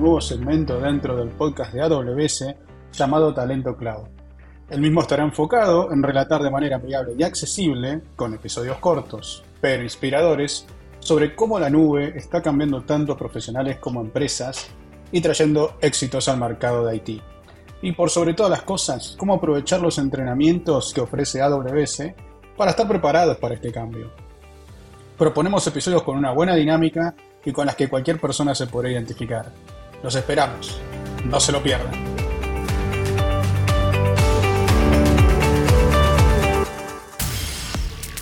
nuevo segmento dentro del podcast de AWS llamado Talento Cloud. El mismo estará enfocado en relatar de manera amigable y accesible, con episodios cortos, pero inspiradores, sobre cómo la nube está cambiando tanto a profesionales como empresas y trayendo éxitos al mercado de IT. Y por sobre todas las cosas, cómo aprovechar los entrenamientos que ofrece AWS para estar preparados para este cambio. Proponemos episodios con una buena dinámica y con las que cualquier persona se podrá identificar. Los esperamos. No se lo pierdan.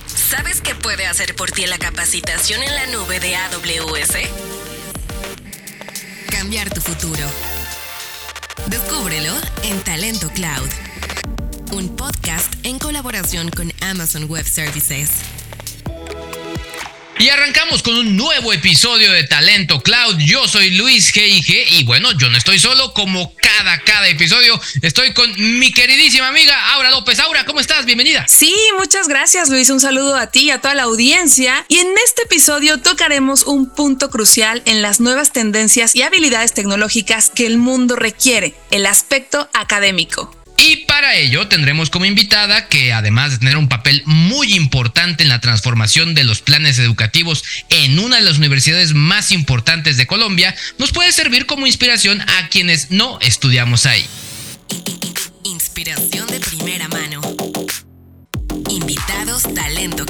¿Sabes qué puede hacer por ti la capacitación en la nube de AWS? Cambiar tu futuro. Descúbrelo en Talento Cloud, un podcast en colaboración con Amazon Web Services. Y arrancamos con un nuevo episodio de Talento Cloud. Yo soy Luis G.I.G. y bueno, yo no estoy solo como cada, cada episodio. Estoy con mi queridísima amiga Aura López. Aura, ¿cómo estás? Bienvenida. Sí, muchas gracias Luis. Un saludo a ti y a toda la audiencia. Y en este episodio tocaremos un punto crucial en las nuevas tendencias y habilidades tecnológicas que el mundo requiere, el aspecto académico. Y para ello tendremos como invitada que además de tener un papel muy importante en la transformación de los planes educativos en una de las universidades más importantes de Colombia, nos puede servir como inspiración a quienes no estudiamos ahí. Inspiración de primera mano. Invitados Talento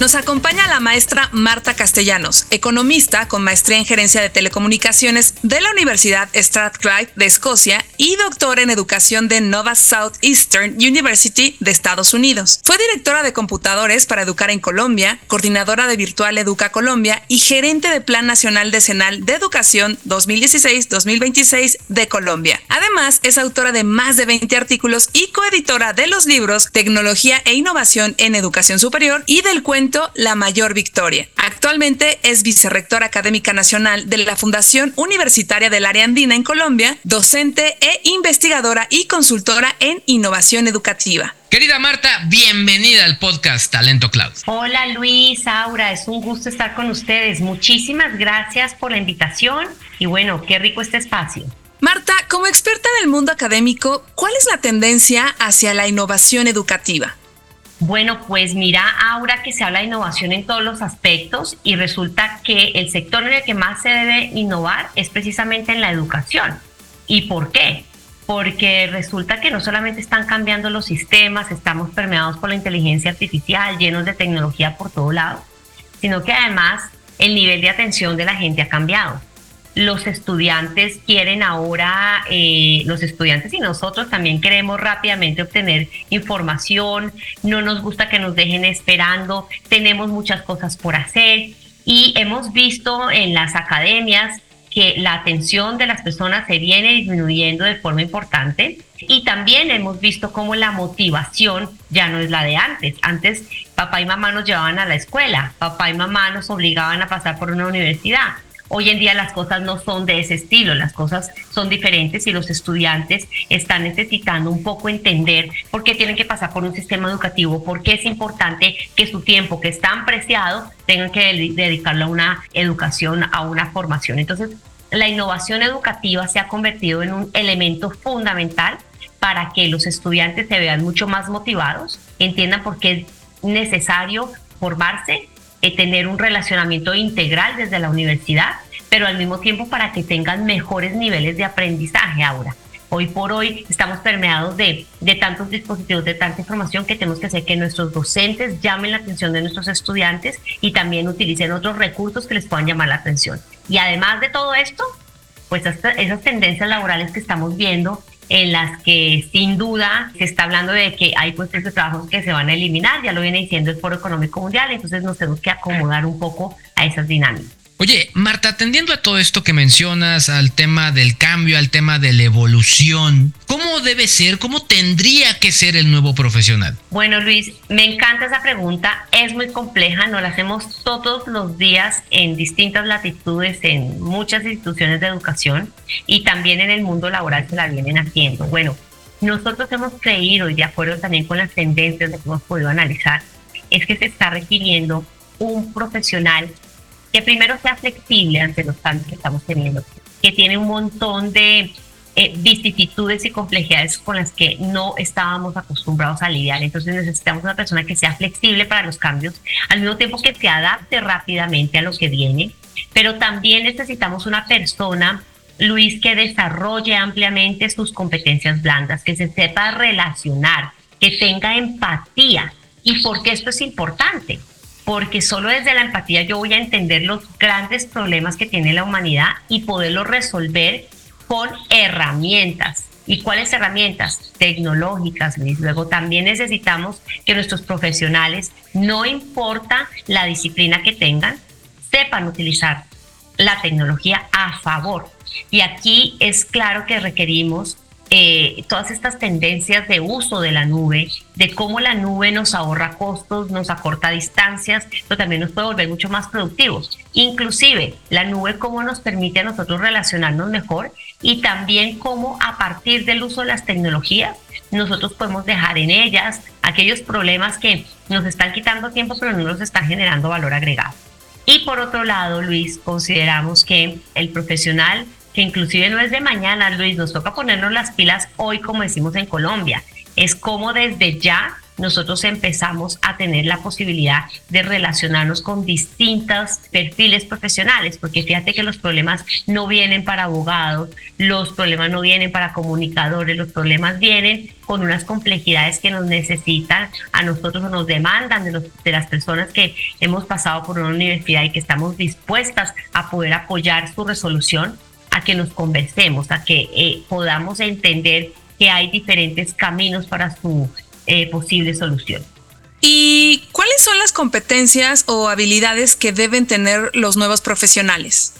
Nos acompaña la maestra Marta Castellanos, economista con maestría en gerencia de telecomunicaciones de la Universidad Strathclyde de Escocia y doctora en educación de Nova Southeastern University de Estados Unidos. Fue directora de computadores para educar en Colombia, coordinadora de Virtual Educa Colombia y gerente de Plan Nacional Decenal de Educación 2016-2026 de Colombia. Además, es autora de más de 20 artículos y coeditora de los libros Tecnología e Innovación en Educación Superior y del cuento la Mayor Victoria. Actualmente es vicerrectora académica nacional de la Fundación Universitaria del Área Andina en Colombia, docente e investigadora y consultora en innovación educativa. Querida Marta, bienvenida al podcast Talento Cloud. Hola Luis, Aura, es un gusto estar con ustedes. Muchísimas gracias por la invitación y bueno, qué rico este espacio. Marta, como experta en el mundo académico, ¿cuál es la tendencia hacia la innovación educativa? Bueno, pues mira, Aura, que se habla de innovación en todos los aspectos y resulta que el sector en el que más se debe innovar es precisamente en la educación. ¿Y por qué? Porque resulta que no solamente están cambiando los sistemas, estamos permeados por la inteligencia artificial, llenos de tecnología por todo lado, sino que además el nivel de atención de la gente ha cambiado los estudiantes quieren ahora, eh, los estudiantes y nosotros también queremos rápidamente obtener información, no nos gusta que nos dejen esperando, tenemos muchas cosas por hacer y hemos visto en las academias que la atención de las personas se viene disminuyendo de forma importante y también hemos visto cómo la motivación ya no es la de antes. Antes papá y mamá nos llevaban a la escuela, papá y mamá nos obligaban a pasar por una universidad Hoy en día las cosas no son de ese estilo, las cosas son diferentes y los estudiantes están necesitando un poco entender por qué tienen que pasar por un sistema educativo, por qué es importante que su tiempo, que es tan preciado, tengan que dedicarlo a una educación, a una formación. Entonces, la innovación educativa se ha convertido en un elemento fundamental para que los estudiantes se vean mucho más motivados, entiendan por qué es necesario formarse eh, tener un relacionamiento integral desde la universidad, pero al mismo tiempo para que tengan mejores niveles de aprendizaje ahora. Hoy por hoy estamos permeados de, de tantos dispositivos, de tanta información que tenemos que hacer que nuestros docentes llamen la atención de nuestros estudiantes y también utilicen otros recursos que les puedan llamar la atención. Y además de todo esto, pues esas tendencias laborales que estamos viendo en las que sin duda se está hablando de que hay puestos de trabajo que se van a eliminar, ya lo viene diciendo el Foro Económico Mundial, entonces nos tenemos que acomodar un poco a esas dinámicas. Oye, Marta, atendiendo a todo esto que mencionas, al tema del cambio, al tema de la evolución, ¿cómo debe ser, cómo tendría que ser el nuevo profesional? Bueno, Luis, me encanta esa pregunta, es muy compleja, nos la hacemos todos los días en distintas latitudes, en muchas instituciones de educación y también en el mundo laboral se la vienen haciendo. Bueno, nosotros hemos creído y de acuerdo también con las tendencias que hemos podido analizar, es que se está requiriendo un profesional que primero sea flexible ante los cambios que estamos teniendo, que tiene un montón de eh, vicisitudes y complejidades con las que no estábamos acostumbrados a lidiar. Entonces necesitamos una persona que sea flexible para los cambios, al mismo tiempo que se adapte rápidamente a lo que viene, pero también necesitamos una persona Luis, que desarrolle ampliamente sus competencias blandas, que se sepa relacionar, que tenga empatía. ¿Y por qué esto es importante? Porque solo desde la empatía yo voy a entender los grandes problemas que tiene la humanidad y poderlos resolver con herramientas. ¿Y cuáles herramientas? Tecnológicas, Luis. Luego también necesitamos que nuestros profesionales, no importa la disciplina que tengan, sepan utilizar la tecnología a favor y aquí es claro que requerimos eh, todas estas tendencias de uso de la nube, de cómo la nube nos ahorra costos, nos acorta distancias, pero también nos puede volver mucho más productivos. Inclusive la nube cómo nos permite a nosotros relacionarnos mejor y también cómo a partir del uso de las tecnologías nosotros podemos dejar en ellas aquellos problemas que nos están quitando tiempo pero no nos están generando valor agregado. Y por otro lado, Luis, consideramos que el profesional que inclusive no es de mañana, Luis, nos toca ponernos las pilas hoy, como decimos en Colombia. Es como desde ya nosotros empezamos a tener la posibilidad de relacionarnos con distintos perfiles profesionales, porque fíjate que los problemas no vienen para abogados, los problemas no vienen para comunicadores, los problemas vienen con unas complejidades que nos necesitan a nosotros o nos demandan de, de las personas que hemos pasado por una universidad y que estamos dispuestas a poder apoyar su resolución a que nos conversemos, a que eh, podamos entender que hay diferentes caminos para su eh, posible solución. ¿Y cuáles son las competencias o habilidades que deben tener los nuevos profesionales?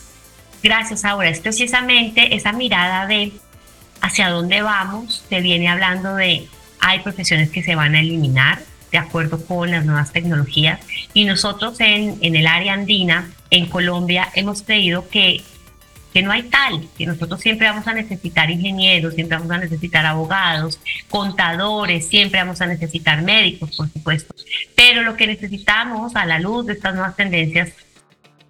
Gracias, ahora es precisamente esa mirada de hacia dónde vamos, se viene hablando de hay profesiones que se van a eliminar de acuerdo con las nuevas tecnologías y nosotros en, en el área andina, en Colombia, hemos creído que que no hay tal, que nosotros siempre vamos a necesitar ingenieros, siempre vamos a necesitar abogados, contadores, siempre vamos a necesitar médicos, por supuesto. Pero lo que necesitamos a la luz de estas nuevas tendencias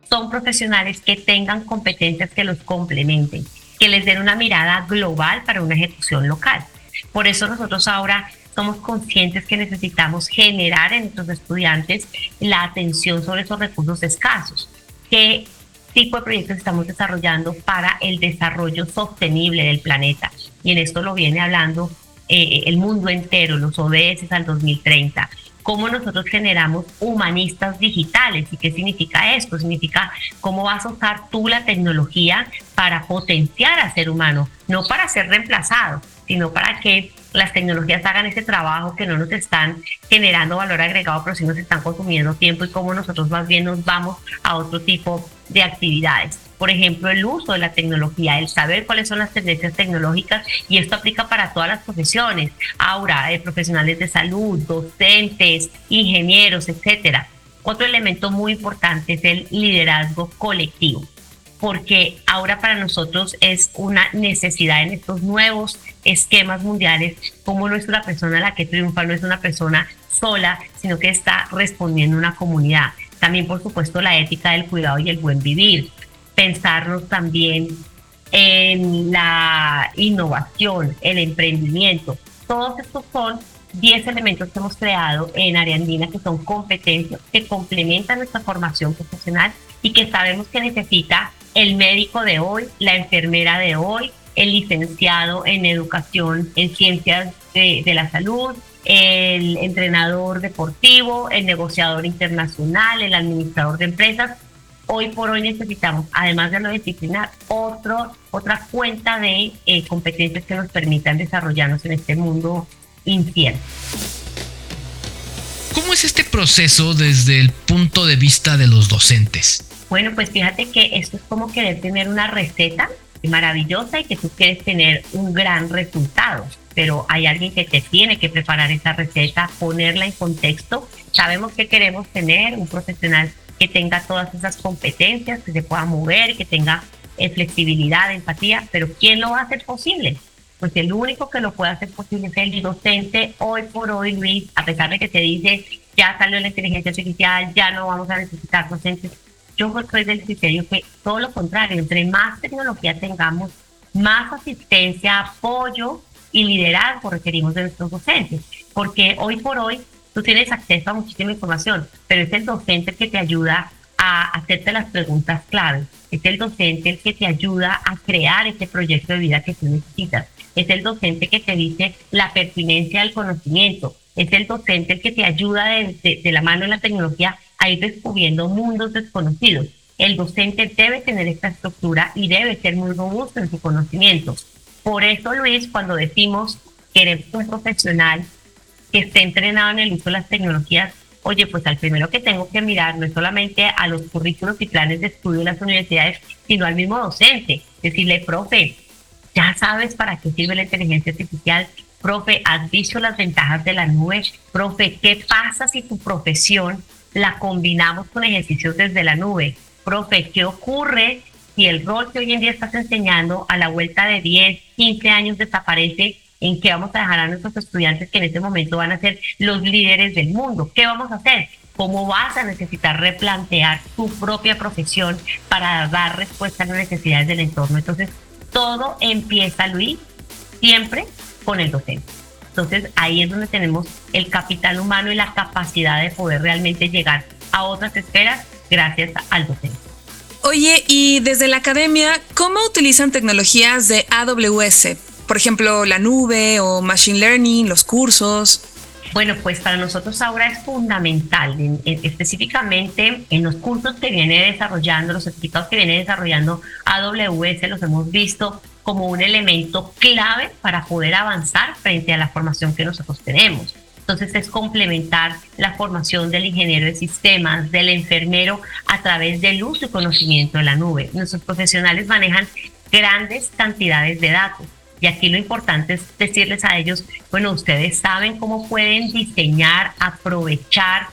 son profesionales que tengan competencias que los complementen, que les den una mirada global para una ejecución local. Por eso nosotros ahora somos conscientes que necesitamos generar en nuestros estudiantes la atención sobre esos recursos escasos, que tipo de proyectos estamos desarrollando para el desarrollo sostenible del planeta. Y en esto lo viene hablando eh, el mundo entero, los ODS al 2030 cómo nosotros generamos humanistas digitales. ¿Y qué significa esto? Significa cómo vas a usar tú la tecnología para potenciar a ser humano, no para ser reemplazado, sino para que las tecnologías hagan ese trabajo que no nos están generando valor agregado, pero sí nos están consumiendo tiempo y cómo nosotros más bien nos vamos a otro tipo de actividades. Por ejemplo, el uso de la tecnología, el saber cuáles son las tendencias tecnológicas y esto aplica para todas las profesiones, ahora eh, profesionales de salud, docentes, ingenieros, etcétera. Otro elemento muy importante es el liderazgo colectivo porque ahora para nosotros es una necesidad en estos nuevos esquemas mundiales, como no es una persona la que triunfa, no es una persona sola, sino que está respondiendo a una comunidad. También, por supuesto, la ética del cuidado y el buen vivir. Pensarnos también en la innovación, el emprendimiento. Todos estos son 10 elementos que hemos creado en Ariandina que son competencias que complementan nuestra formación profesional y que sabemos que necesita el médico de hoy, la enfermera de hoy, el licenciado en educación en ciencias de, la salud, el entrenador deportivo, el negociador internacional, el administrador de empresas. Hoy por hoy necesitamos, además de lo disciplinar, otro, otra cuenta de eh, competencias que nos permitan desarrollarnos en este mundo incierto. ¿Cómo es este proceso desde el punto de vista de los docentes? Bueno, pues fíjate que esto es como querer tener una receta maravillosa y que tú quieres tener un gran resultado, pero hay alguien que te tiene que preparar esa receta, ponerla en contexto. Sabemos que queremos tener un profesional que tenga todas esas competencias, que se pueda mover, que tenga eh, flexibilidad, empatía, pero ¿quién lo va a hacer posible? Pues el único que lo puede hacer posible es el docente hoy por hoy, Luis, a pesar de que te dice ya salió la inteligencia artificial, ya no vamos a necesitar docentes yo soy del criterio que todo lo contrario, entre más tecnología tengamos, más asistencia, apoyo y liderazgo requerimos de nuestros docentes, porque hoy por hoy tú tienes acceso a muchísima información, pero es el docente que te ayuda a hacerte las preguntas claves, es el docente el que te ayuda a crear ese proyecto de vida que tú necesitas, es el docente que te dice la pertinencia del conocimiento, es el docente el que te ayuda de, de la mano en la tecnología a ir descubriendo mundos desconocidos. El docente debe tener esta estructura y debe ser muy robusto en su conocimiento. Por eso, Luis, cuando decimos que eres un profesional que esté entrenado en el uso de las tecnologías, oye, pues al primero que tengo que mirar no es solamente a los currículos y planes de estudio de las universidades, sino al mismo docente. Decirle, profe, ya sabes para qué sirve la inteligencia artificial. Profe, has visto las ventajas de la nube. Profe, ¿qué pasa si tu profesión la combinamos con ejercicios desde la nube? Profe, ¿qué ocurre si el rol que hoy en día estás enseñando a la vuelta de 10, 15 años desaparece? ¿En qué vamos a dejar a nuestros estudiantes que en este momento van a ser los líderes del mundo? ¿Qué vamos a hacer? ¿Cómo vas a necesitar replantear tu propia profesión para dar respuesta a las necesidades del entorno? Entonces, todo empieza, Luis, siempre con el docente. Entonces, ahí es donde tenemos el capital humano y la capacidad de poder realmente llegar a otras esferas gracias al docente. Oye, y desde la academia, ¿cómo utilizan tecnologías de AWS? Por ejemplo, la nube o Machine Learning, los cursos. Bueno, pues para nosotros ahora es fundamental, específicamente en los cursos que viene desarrollando, los certificados que viene desarrollando AWS, los hemos visto como un elemento clave para poder avanzar frente a la formación que nosotros tenemos. Entonces es complementar la formación del ingeniero de sistemas, del enfermero a través del uso y conocimiento de la nube. Nuestros profesionales manejan grandes cantidades de datos. Y aquí lo importante es decirles a ellos, bueno, ustedes saben cómo pueden diseñar, aprovechar,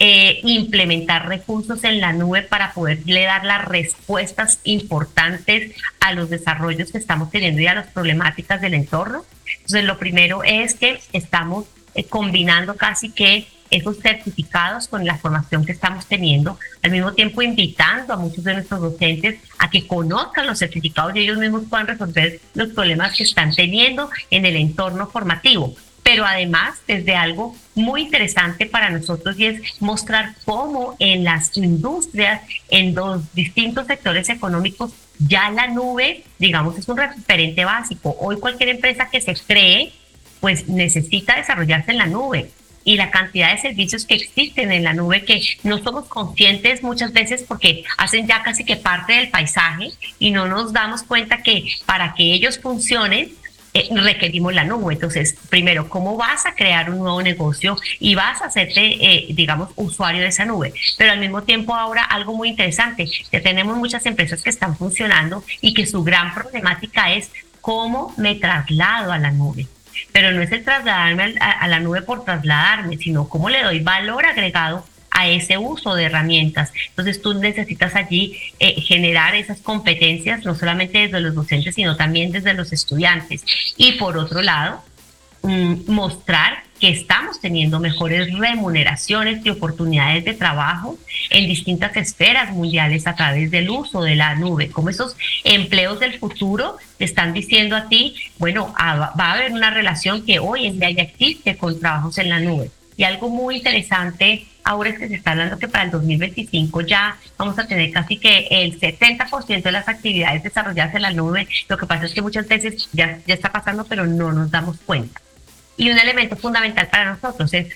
eh, implementar recursos en la nube para poderle dar las respuestas importantes a los desarrollos que estamos teniendo y a las problemáticas del entorno. Entonces, lo primero es que estamos eh, combinando casi que esos certificados con la formación que estamos teniendo, al mismo tiempo invitando a muchos de nuestros docentes a que conozcan los certificados y ellos mismos puedan resolver los problemas que están teniendo en el entorno formativo. Pero además, desde algo muy interesante para nosotros y es mostrar cómo en las industrias, en los distintos sectores económicos, ya la nube, digamos, es un referente básico. Hoy cualquier empresa que se cree pues necesita desarrollarse en la nube y la cantidad de servicios que existen en la nube que no somos conscientes muchas veces porque hacen ya casi que parte del paisaje y no nos damos cuenta que para que ellos funcionen eh, requerimos la nube. Entonces, primero, ¿cómo vas a crear un nuevo negocio y vas a hacerte, eh, digamos, usuario de esa nube? Pero al mismo tiempo ahora algo muy interesante, que tenemos muchas empresas que están funcionando y que su gran problemática es cómo me traslado a la nube pero no es el trasladarme a, la nube por trasladarme, sino cómo le doy valor agregado a ese uso de herramientas. Entonces tú necesitas allí eh, generar esas competencias, no solamente desde los docentes, sino también desde los estudiantes. Y por otro lado, mm, mostrar que estamos teniendo mejores remuneraciones y oportunidades de trabajo en distintas esferas mundiales a través del uso de la nube, como esos empleos del futuro te están diciendo a ti, bueno, ah, va a haber una relación que hoy en día ya existe con trabajos en la nube. Y algo muy interesante ahora es que se está hablando que para el 2025 ya vamos a tener casi que el 70% de las actividades desarrolladas en la nube. Lo que pasa es que muchas veces ya, ya está pasando, pero no nos damos cuenta. Y un elemento fundamental para nosotros es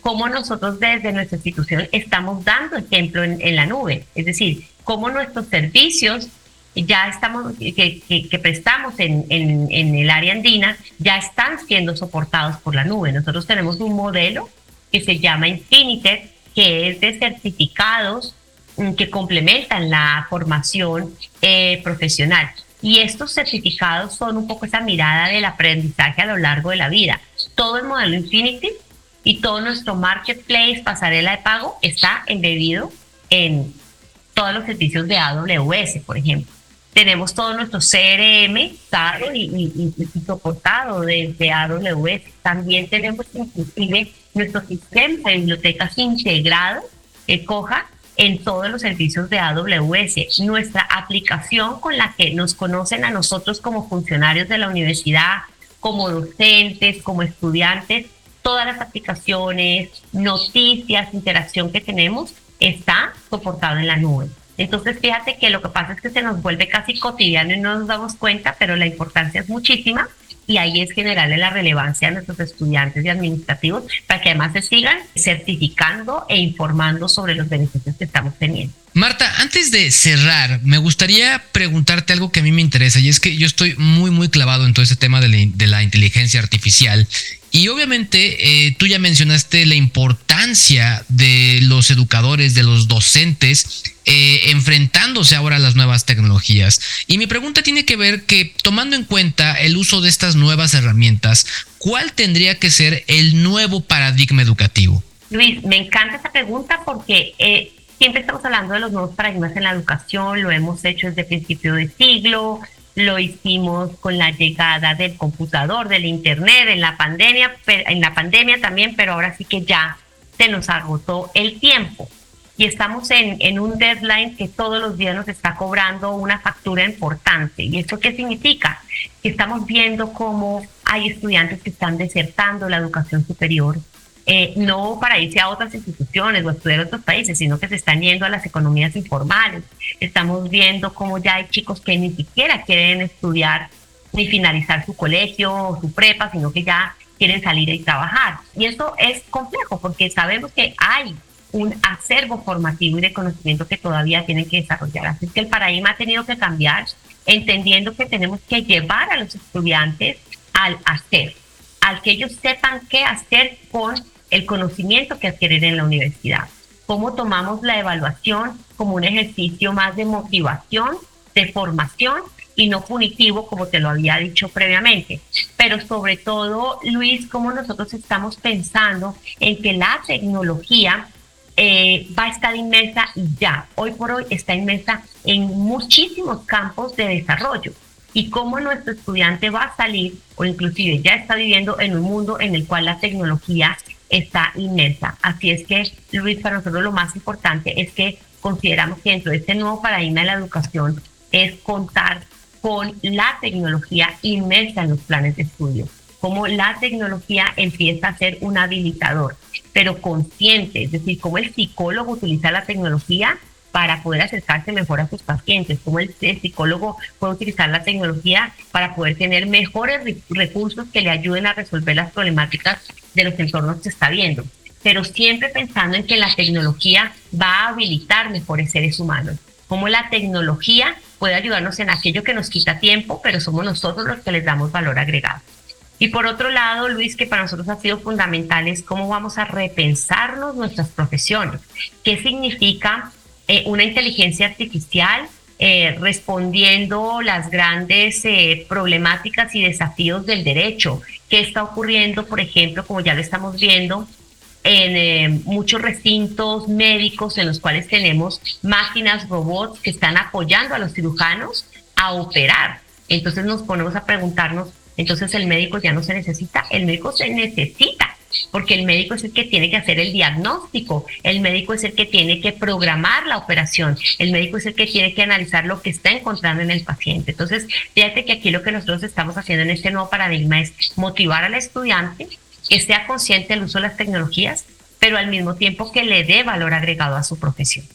cómo nosotros desde nuestra institución estamos dando ejemplo en, la nube, es decir, cómo nuestros servicios ya estamos, que, prestamos en, el área andina ya están siendo soportados por la nube. Nosotros tenemos un modelo que se llama Infinite, que es de certificados mm, que complementan la formación eh, profesional. Y estos certificados son un poco esa mirada del aprendizaje a lo largo de la vida. Todo el modelo Infinity y todo nuestro marketplace, pasarela de pago, está embebido en todos los servicios de AWS, por ejemplo. Tenemos todo nuestro CRM y, y, soportado desde AWS. También tenemos inclusive nuestro sistema de bibliotecas integrado, el COJA, en todos los servicios de AWS. Nuestra aplicación con la que nos conocen a nosotros como funcionarios de la universidad, como docentes, como estudiantes, todas las aplicaciones, noticias, interacción que tenemos está soportado en la nube. Entonces, fíjate que lo que pasa es que se nos vuelve casi cotidiano y no nos damos cuenta, pero la importancia es muchísima y ahí es generarle la relevancia a nuestros estudiantes y administrativos para que además se sigan certificando e informando sobre los beneficios que estamos teniendo. Marta, antes de cerrar, me gustaría preguntarte algo que a mí me interesa y es que yo estoy muy, muy clavado en todo ese tema de la, de la inteligencia artificial y obviamente eh, tú ya mencionaste la importancia de los educadores, de los docentes, eh, enfrentándose ahora a las nuevas tecnologías. Y mi pregunta tiene que ver que tomando en cuenta el uso de estas nuevas herramientas, ¿cuál tendría que ser el nuevo paradigma educativo? Luis, me encanta esta pregunta porque eh, siempre estamos hablando de los nuevos paradigmas en la educación, lo hemos hecho desde principio de siglo, lo hicimos con la llegada del computador, del internet, en la pandemia, en la pandemia también, pero ahora sí que ya se nos agotó el tiempo. Y estamos en, en un deadline que todos los días nos está cobrando una factura importante. ¿Y esto qué significa? Que estamos viendo cómo hay estudiantes que están desertando la educación superior, eh, no para irse a otras instituciones o estudiar otros países, sino que se están yendo a las economías informales. Estamos viendo cómo ya hay chicos que ni siquiera quieren estudiar ni finalizar su colegio o su prepa, sino que ya quieren salir y trabajar. Y eso es complejo porque sabemos que hay un acervo formativo y de conocimiento que todavía tienen que desarrollar. Así que el paradigma ha tenido que cambiar, entendiendo que tenemos que llevar a los estudiantes al hacer, al que ellos sepan qué hacer con el conocimiento que adquieren en la universidad. Cómo tomamos la evaluación como un ejercicio más de motivación, de formación y no punitivo, como te lo había dicho previamente. Pero sobre todo, Luis, cómo nosotros estamos pensando en que la tecnología eh, va a estar inmersa y ya, hoy por hoy está inmersa en muchísimos campos de desarrollo. Y cómo nuestro estudiante va a salir o inclusive ya está viviendo en un mundo en el cual la tecnología está inmensa. Así es que, Luis, para nosotros lo más importante es que consideramos que dentro de este nuevo paradigma de la educación es contar con la tecnología inmersa en los planes de estudio, como la tecnología empieza a ser un habilitador, pero consciente, es decir, cómo el psicólogo utiliza la tecnología para poder acercarse mejor a sus pacientes, cómo el, psicólogo puede utilizar la tecnología para poder tener mejores recursos que le ayuden a resolver las problemáticas de los entornos que está viendo, pero siempre pensando en que la tecnología va a habilitar mejores seres humanos, cómo la tecnología puede ayudarnos en aquello que nos quita tiempo, pero somos nosotros los que les damos valor agregado. Y por otro lado, Luis, que para nosotros ha sido fundamental es cómo vamos a repensarnos nuestras profesiones. ¿Qué significa eh, una inteligencia artificial eh, respondiendo las grandes eh, problemáticas y desafíos del derecho. ¿Qué está ocurriendo, por ejemplo, como ya lo estamos viendo, en eh, muchos recintos médicos en los cuales tenemos máquinas, robots que están apoyando a los cirujanos a operar? Entonces nos ponemos a preguntarnos, entonces el médico ya no se necesita, el médico se necesita porque el médico es el que tiene que hacer el diagnóstico, el médico es el que tiene que programar la operación, el médico es el que tiene que analizar lo que está encontrando en el paciente. Entonces, fíjate que aquí lo que nosotros estamos haciendo en este nuevo paradigma es motivar al estudiante que sea consciente del uso de las tecnologías, pero al mismo tiempo que le dé valor agregado a su profesión.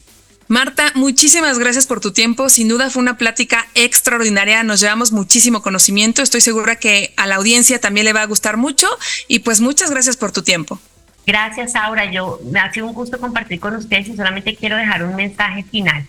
Marta, muchísimas gracias por tu tiempo. Sin duda fue una plática extraordinaria. Nos llevamos muchísimo conocimiento. Estoy segura que a la audiencia también le va a gustar mucho. Y pues muchas gracias por tu tiempo. Gracias, Aura. Yo me ha sido un gusto compartir con ustedes y solamente quiero dejar un mensaje final.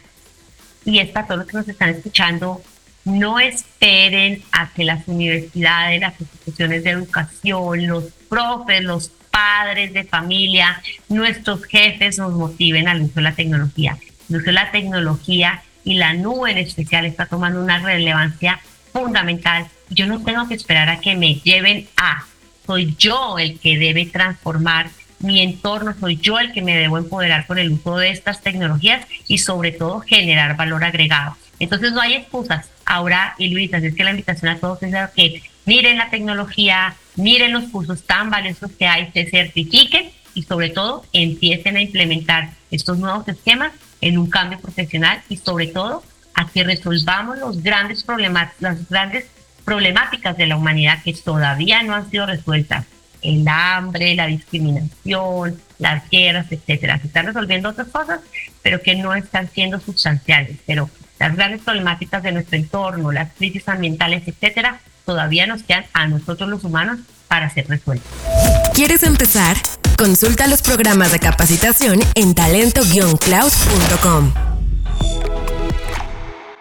Y es para todos los que nos están escuchando. No esperen a que las universidades, las instituciones de educación, los profes, los padres de familia, nuestros jefes nos motiven al uso de la tecnología Incluso la tecnología y la nube en especial está tomando una relevancia fundamental. Yo no tengo que esperar a que me lleven a, soy yo el que debe transformar mi entorno, soy yo el que me debo empoderar con el uso de estas tecnologías y sobre todo generar valor agregado. Entonces no hay excusas. Ahora, y Luis, así es que la invitación a todos es a que miren la tecnología, miren los cursos tan valiosos que hay, se certifiquen y sobre todo empiecen a implementar estos nuevos esquemas en un cambio profesional y sobre todo a que resolvamos los grandes problemas, las grandes problemáticas de la humanidad que todavía no han sido resueltas. El hambre, la discriminación, las guerras, etcétera. Se están resolviendo otras cosas, pero que no están siendo sustanciales. Pero las grandes problemáticas de nuestro entorno, las crisis ambientales, etcétera, todavía nos quedan a nosotros los humanos para ser resueltas. ¿Quieres empezar? Consulta los programas de capacitación en talento-cloud.com.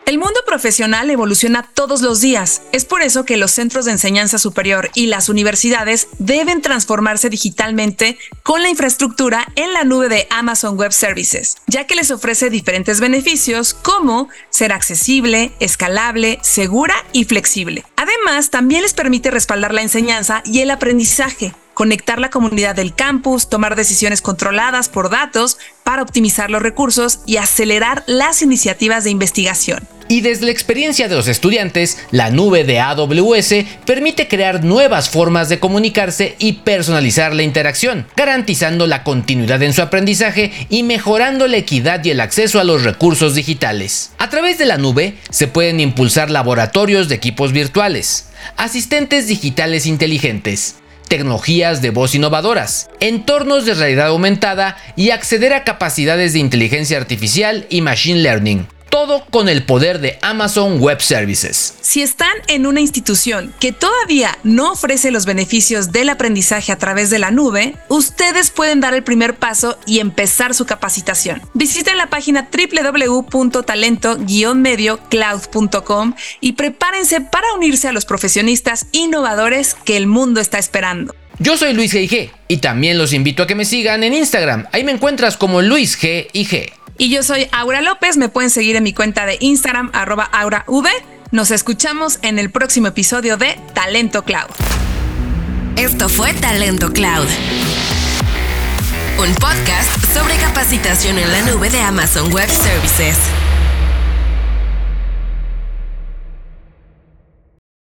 El mundo profesional evoluciona todos los días. Es por eso que los centros de enseñanza superior y las universidades deben transformarse digitalmente con la infraestructura en la nube de Amazon Web Services, ya que les ofrece diferentes beneficios como ser accesible, escalable, segura y flexible. Además, también les permite respaldar la enseñanza y el aprendizaje conectar la comunidad del campus, tomar decisiones controladas por datos para optimizar los recursos y acelerar las iniciativas de investigación. Y desde la experiencia de los estudiantes, la nube de AWS permite crear nuevas formas de comunicarse y personalizar la interacción, garantizando la continuidad en su aprendizaje y mejorando la equidad y el acceso a los recursos digitales. A través de la nube se pueden impulsar laboratorios de equipos virtuales, asistentes digitales inteligentes, tecnologías de voz innovadoras, entornos de realidad aumentada y acceder a capacidades de inteligencia artificial y machine learning todo con el poder de Amazon Web Services. Si están en una institución que todavía no ofrece los beneficios del aprendizaje a través de la nube, ustedes pueden dar el primer paso y empezar su capacitación. Visiten la página www.talento-mediocloud.com y prepárense para unirse a los profesionistas innovadores que el mundo está esperando. Yo soy Luis G. y también los invito a que me sigan en Instagram. Ahí me encuentras como Luis G. y yo soy Aura López, me pueden seguir en mi cuenta de Instagram, arroba AuraV. Nos escuchamos en el próximo episodio de Talento Cloud. Esto fue Talento Cloud. Un podcast sobre capacitación en la nube de Amazon Web Services.